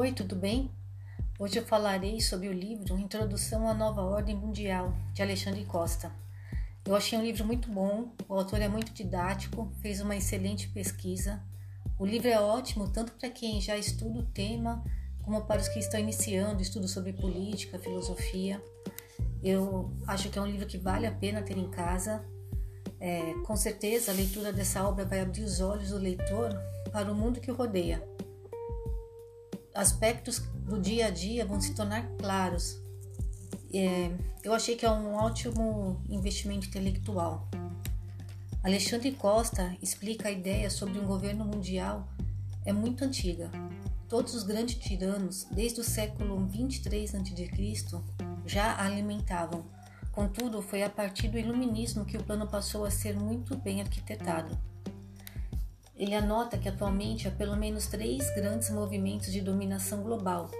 Oi, tudo bem? Hoje eu falarei sobre o livro Introdução à Nova Ordem Mundial, de Alexandre Costa. Eu achei um livro muito bom, o autor é muito didático, fez uma excelente pesquisa. O livro é ótimo tanto para quem já estuda o tema, como para os que estão iniciando estudo sobre política, filosofia. Eu acho que é um livro que vale a pena ter em casa. É, com certeza, a leitura dessa obra vai abrir os olhos do leitor para o mundo que o rodeia aspectos do dia a dia vão se tornar claros. É, eu achei que é um ótimo investimento intelectual. Alexandre Costa explica a ideia sobre um governo mundial é muito antiga. Todos os grandes tiranos, desde o século 23 a.C., já a alimentavam. Contudo, foi a partir do iluminismo que o plano passou a ser muito bem arquitetado. Ele anota que atualmente há pelo menos três grandes movimentos de dominação global,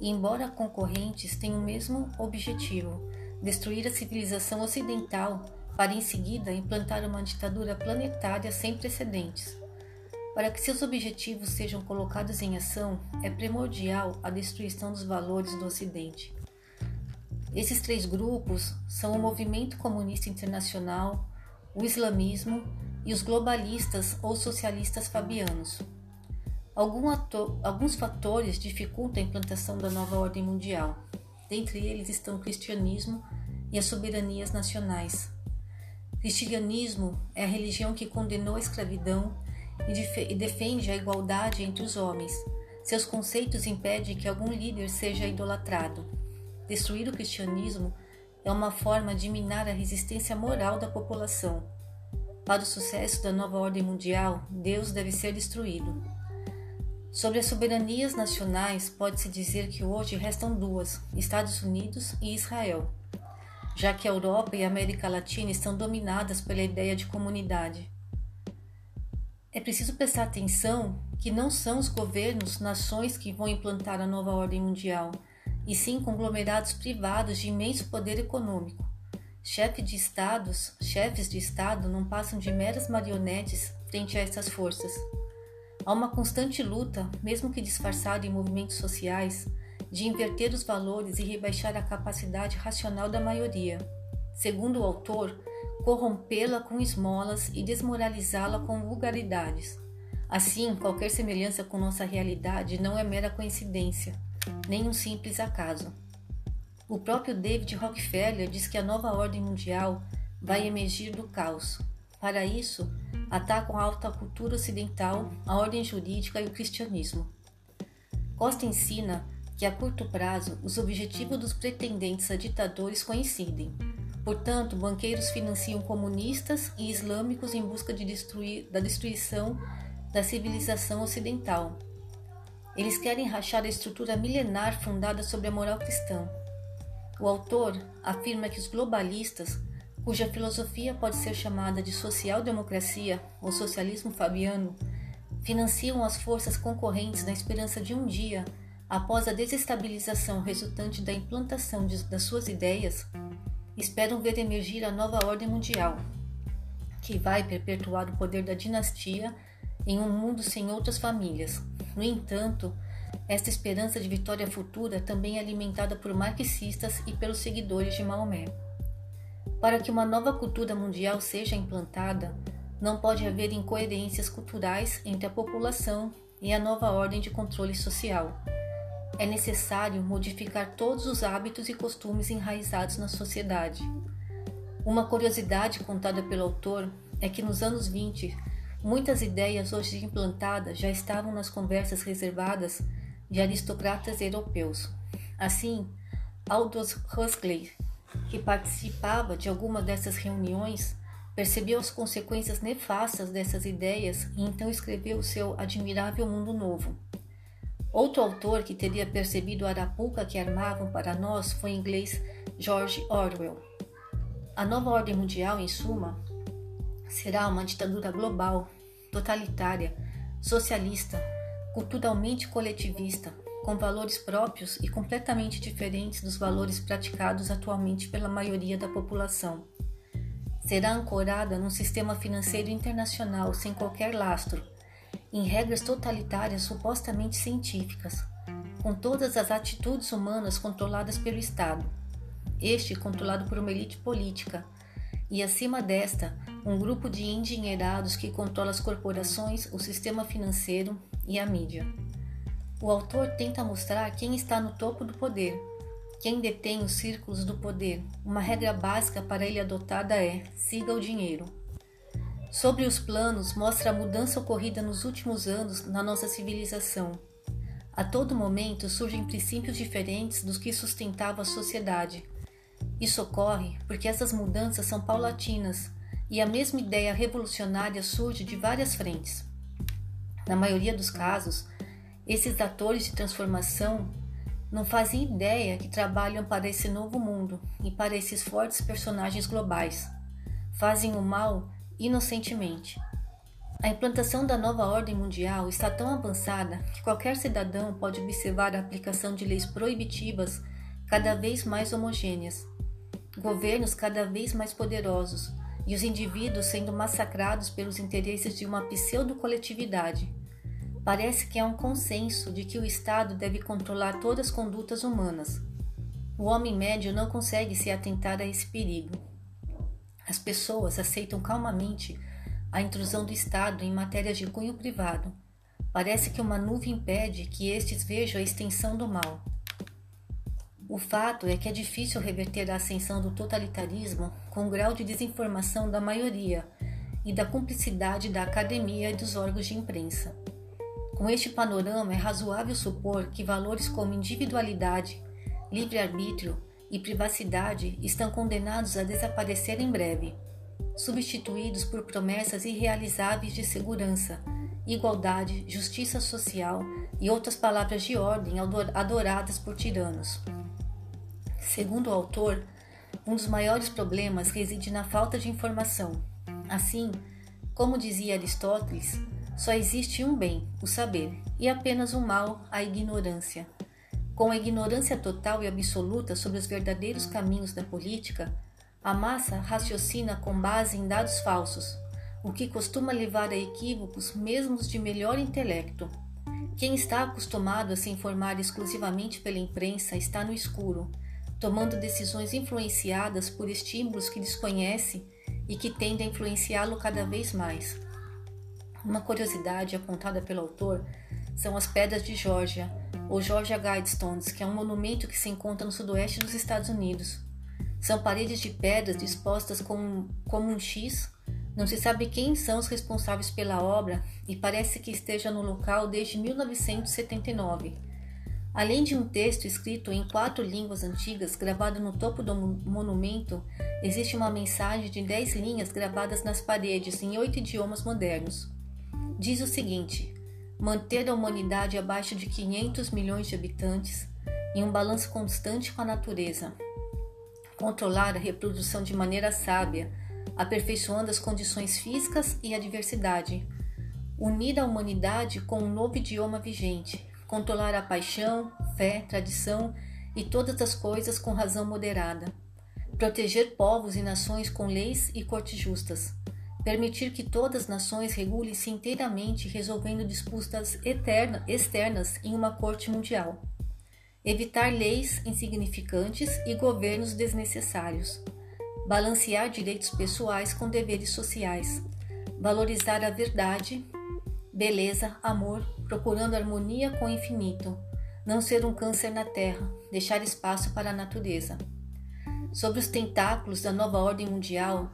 e embora concorrentes tenham o mesmo objetivo, destruir a civilização ocidental para em seguida implantar uma ditadura planetária sem precedentes. Para que seus objetivos sejam colocados em ação, é primordial a destruição dos valores do Ocidente. Esses três grupos são o Movimento Comunista Internacional, o Islamismo e os globalistas ou socialistas fabianos. alguns fatores dificultam a implantação da nova ordem mundial. Dentre eles estão o cristianismo e as soberanias nacionais. O cristianismo é a religião que condenou a escravidão e, e defende a igualdade entre os homens. Seus conceitos impedem que algum líder seja idolatrado. Destruir o cristianismo é uma forma de minar a resistência moral da população para o sucesso da nova ordem mundial, Deus deve ser destruído. Sobre as soberanias nacionais, pode-se dizer que hoje restam duas: Estados Unidos e Israel, já que a Europa e a América Latina estão dominadas pela ideia de comunidade. É preciso prestar atenção que não são os governos, nações que vão implantar a nova ordem mundial, e sim conglomerados privados de imenso poder econômico. Chefe de estados, chefes de estado não passam de meras marionetes frente a essas forças. Há uma constante luta, mesmo que disfarçada em movimentos sociais, de inverter os valores e rebaixar a capacidade racional da maioria. Segundo o autor, corrompê-la com esmolas e desmoralizá-la com vulgaridades. Assim, qualquer semelhança com nossa realidade não é mera coincidência, nem um simples acaso. O próprio David Rockefeller diz que a nova ordem mundial vai emergir do caos. Para isso, atacam a alta cultura ocidental, a ordem jurídica e o cristianismo. Costa ensina que a curto prazo os objetivos dos pretendentes a ditadores coincidem. Portanto, banqueiros financiam comunistas e islâmicos em busca de destruir, da destruição da civilização ocidental. Eles querem rachar a estrutura milenar fundada sobre a moral cristã. O autor afirma que os globalistas, cuja filosofia pode ser chamada de social-democracia ou socialismo fabiano, financiam as forças concorrentes na esperança de um dia, após a desestabilização resultante da implantação de, das suas ideias, esperam ver emergir a nova ordem mundial, que vai perpetuar o poder da dinastia em um mundo sem outras famílias. No entanto, esta esperança de vitória futura também é alimentada por marxistas e pelos seguidores de Maomé. Para que uma nova cultura mundial seja implantada, não pode haver incoerências culturais entre a população e a nova ordem de controle social. É necessário modificar todos os hábitos e costumes enraizados na sociedade. Uma curiosidade contada pelo autor é que nos anos 20, muitas ideias hoje implantadas já estavam nas conversas reservadas de aristocratas europeus. Assim, Aldous Huxley, que participava de alguma dessas reuniões, percebeu as consequências nefastas dessas ideias e então escreveu seu admirável Mundo Novo. Outro autor que teria percebido a arapuca que armavam para nós foi o inglês George Orwell. A nova ordem mundial, em suma, será uma ditadura global, totalitária, socialista, culturalmente coletivista, com valores próprios e completamente diferentes dos valores praticados atualmente pela maioria da população. Será ancorada num sistema financeiro internacional sem qualquer lastro, em regras totalitárias supostamente científicas. com todas as atitudes humanas controladas pelo Estado, este controlado por uma elite política, e acima desta, um grupo de endinheirados que controla as corporações, o sistema financeiro e a mídia. O autor tenta mostrar quem está no topo do poder, quem detém os círculos do poder. Uma regra básica para ele adotada é: siga o dinheiro. Sobre os planos, mostra a mudança ocorrida nos últimos anos na nossa civilização. A todo momento surgem princípios diferentes dos que sustentavam a sociedade. Isso ocorre porque essas mudanças são paulatinas e a mesma ideia revolucionária surge de várias frentes. Na maioria dos casos, esses atores de transformação não fazem ideia que trabalham para esse novo mundo e para esses fortes personagens globais. Fazem o mal inocentemente. A implantação da nova ordem mundial está tão avançada que qualquer cidadão pode observar a aplicação de leis proibitivas cada vez mais homogêneas, governos cada vez mais poderosos e os indivíduos sendo massacrados pelos interesses de uma pseudo-coletividade. Parece que há um consenso de que o Estado deve controlar todas as condutas humanas. O homem médio não consegue se atentar a esse perigo. As pessoas aceitam calmamente a intrusão do Estado em matérias de cunho privado. Parece que uma nuvem impede que estes vejam a extensão do mal. O fato é que é difícil reverter a ascensão do totalitarismo com o grau de desinformação da maioria e da cumplicidade da academia e dos órgãos de imprensa. Com este panorama, é razoável supor que valores como individualidade, livre-arbítrio e privacidade estão condenados a desaparecer em breve, substituídos por promessas irrealizáveis de segurança, igualdade, justiça social e outras palavras de ordem adoradas por tiranos. Segundo o autor, um dos maiores problemas reside na falta de informação. Assim, como dizia Aristóteles, só existe um bem, o saber, e apenas um mal, a ignorância. Com a ignorância total e absoluta sobre os verdadeiros caminhos da política, a massa raciocina com base em dados falsos, o que costuma levar a equívocos mesmo de melhor intelecto. Quem está acostumado a se informar exclusivamente pela imprensa está no escuro, tomando decisões influenciadas por estímulos que desconhece e que tendem a influenciá-lo cada vez mais. Uma curiosidade apontada pelo autor são as Pedras de Georgia, ou Georgia Guidestones, que é um monumento que se encontra no sudoeste dos Estados Unidos. São paredes de pedras dispostas como, como um X. Não se sabe quem são os responsáveis pela obra e parece que esteja no local desde 1979. Além de um texto escrito em quatro línguas antigas gravado no topo do monumento, existe uma mensagem de dez linhas gravadas nas paredes em oito idiomas modernos. Diz o seguinte: manter a humanidade abaixo de 500 milhões de habitantes em um balanço constante com a natureza, controlar a reprodução de maneira sábia, aperfeiçoando as condições físicas e a diversidade, unir a humanidade com um novo idioma vigente, controlar a paixão, fé, tradição e todas as coisas com razão moderada, proteger povos e nações com leis e cortes justas. Permitir que todas as nações regulem-se inteiramente resolvendo disputas eterna, externas em uma corte mundial, evitar leis insignificantes e governos desnecessários, balancear direitos pessoais com deveres sociais, valorizar a verdade, beleza, amor, procurando harmonia com o infinito, não ser um câncer na terra, deixar espaço para a natureza. Sobre os tentáculos da nova ordem mundial,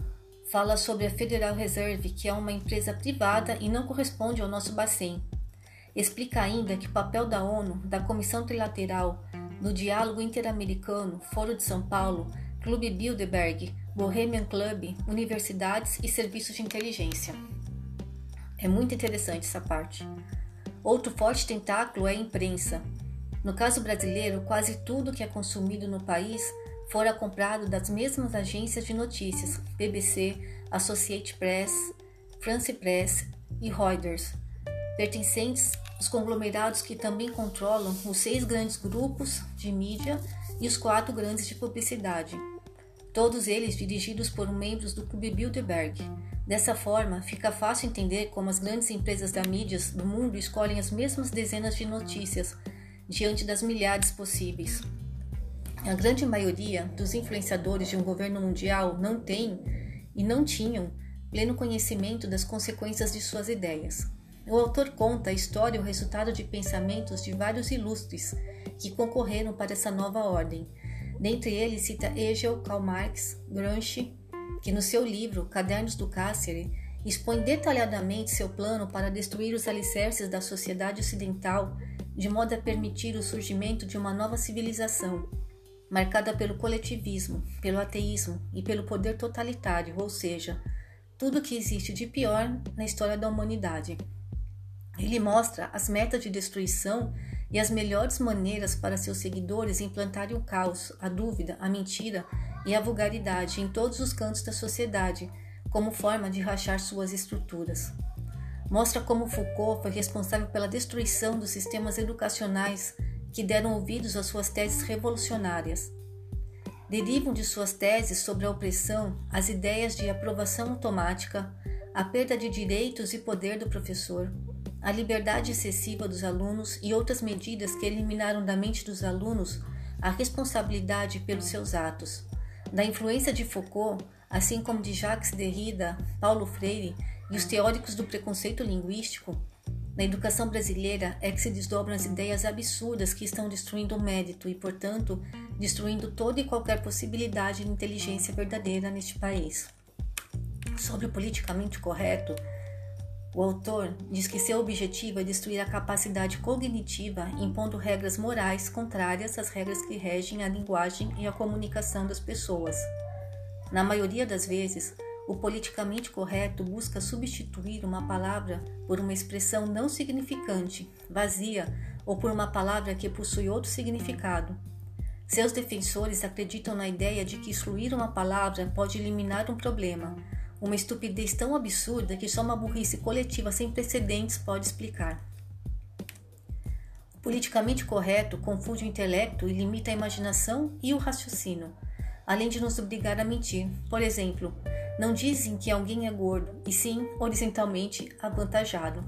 fala sobre a Federal Reserve, que é uma empresa privada e não corresponde ao nosso Bacen. Explica ainda que o papel da ONU, da Comissão Trilateral, no Diálogo Interamericano, Foro de São Paulo, Clube Bilderberg, Bohemian Club, universidades e serviços de inteligência. É muito interessante essa parte. Outro forte tentáculo é a imprensa. No caso brasileiro, quase tudo que é consumido no país fora comprado das mesmas agências de notícias BBC, Associated Press, France Press e Reuters, pertencentes aos conglomerados que também controlam os seis grandes grupos de mídia e os quatro grandes de publicidade, todos eles dirigidos por membros do Clube Bilderberg. Dessa forma, fica fácil entender como as grandes empresas da mídia do mundo escolhem as mesmas dezenas de notícias diante das milhares possíveis. A grande maioria dos influenciadores de um governo mundial não tem e não tinham pleno conhecimento das consequências de suas ideias. O autor conta a história e o resultado de pensamentos de vários ilustres que concorreram para essa nova ordem. Dentre eles cita Hegel, Karl Marx, Gramsci, que no seu livro Cadernos do Cáceres expõe detalhadamente seu plano para destruir os alicerces da sociedade ocidental, de modo a permitir o surgimento de uma nova civilização, marcada pelo coletivismo, pelo ateísmo e pelo poder totalitário, ou seja, tudo o que existe de pior na história da humanidade. Ele mostra as metas de destruição e as melhores maneiras para seus seguidores implantarem o caos, a dúvida, a mentira e a vulgaridade em todos os cantos da sociedade, como forma de rachar suas estruturas. Mostra como Foucault foi responsável pela destruição dos sistemas educacionais que deram ouvidos às suas teses revolucionárias. Derivam de suas teses sobre a opressão as ideias de aprovação automática, a perda de direitos e poder do professor, a liberdade excessiva dos alunos e outras medidas que eliminaram da mente dos alunos a responsabilidade pelos seus atos. Da influência de Foucault, assim como de Jacques Derrida, Paulo Freire e os teóricos do preconceito linguístico, na educação brasileira é que se desdobram as ideias absurdas que estão destruindo o mérito e, portanto, destruindo toda e qualquer possibilidade de inteligência verdadeira neste país. Sobre o politicamente correto, o autor diz que seu objetivo é destruir a capacidade cognitiva, impondo regras morais contrárias às regras que regem a linguagem e a comunicação das pessoas. Na maioria das vezes, o politicamente correto busca substituir uma palavra por uma expressão não significante, vazia ou por uma palavra que possui outro significado. Seus defensores acreditam na ideia de que excluir uma palavra pode eliminar um problema, uma estupidez tão absurda que só uma burrice coletiva sem precedentes pode explicar. O politicamente correto confunde o intelecto e limita a imaginação e o raciocínio, além de nos obrigar a mentir. Por exemplo, não dizem que alguém é gordo, e sim horizontalmente avantajado.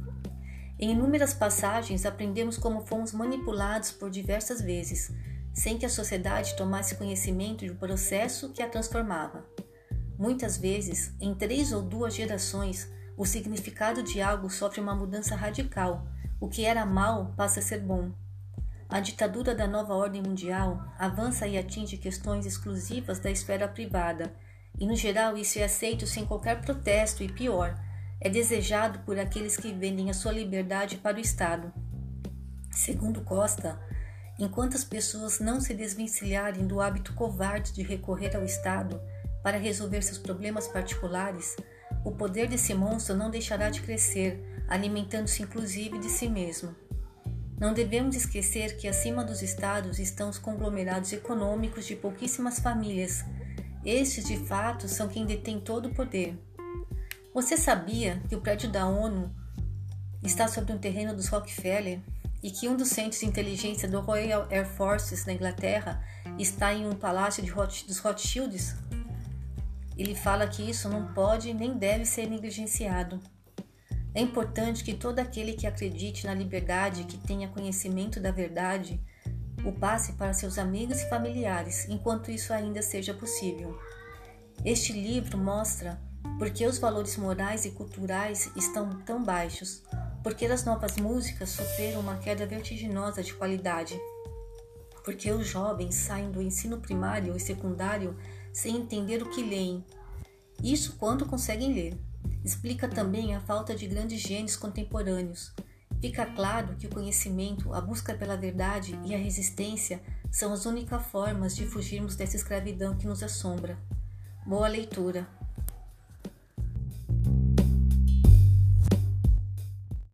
Em inúmeras passagens aprendemos como fomos manipulados por diversas vezes, sem que a sociedade tomasse conhecimento do processo que a transformava. Muitas vezes, em três ou duas gerações, o significado de algo sofre uma mudança radical. O que era mal passa a ser bom. A ditadura da nova ordem mundial avança e atinge questões exclusivas da esfera privada, e no geral isso é aceito sem qualquer protesto e pior, é desejado por aqueles que vendem a sua liberdade para o Estado. Segundo Costa, enquanto as pessoas não se desvencilharem do hábito covarde de recorrer ao Estado, para resolver seus problemas particulares, o poder desse monstro não deixará de crescer, alimentando-se inclusive de si mesmo. Não devemos esquecer que acima dos estados estão os conglomerados econômicos de pouquíssimas famílias. Estes, de fato, são quem detém todo o poder. Você sabia que o prédio da ONU está sobre um terreno dos Rockefeller e que um dos centros de inteligência do Royal Air Forces na Inglaterra está em um palácio dos Rothschilds? Ele fala que isso não pode nem deve ser negligenciado. É importante que todo aquele que acredite na liberdade, que tenha conhecimento da verdade, o passe para seus amigos e familiares, enquanto isso ainda seja possível. Este livro mostra por que os valores morais e culturais estão tão baixos, porque as novas músicas sofreram uma queda vertiginosa de qualidade, porque os jovens saem do ensino primário e secundário sem entender o que leem. Isso quando conseguem ler. Explica também a falta de grandes gênios contemporâneos. Fica claro que o conhecimento, a busca pela verdade e a resistência são as únicas formas de fugirmos dessa escravidão que nos assombra. Boa leitura!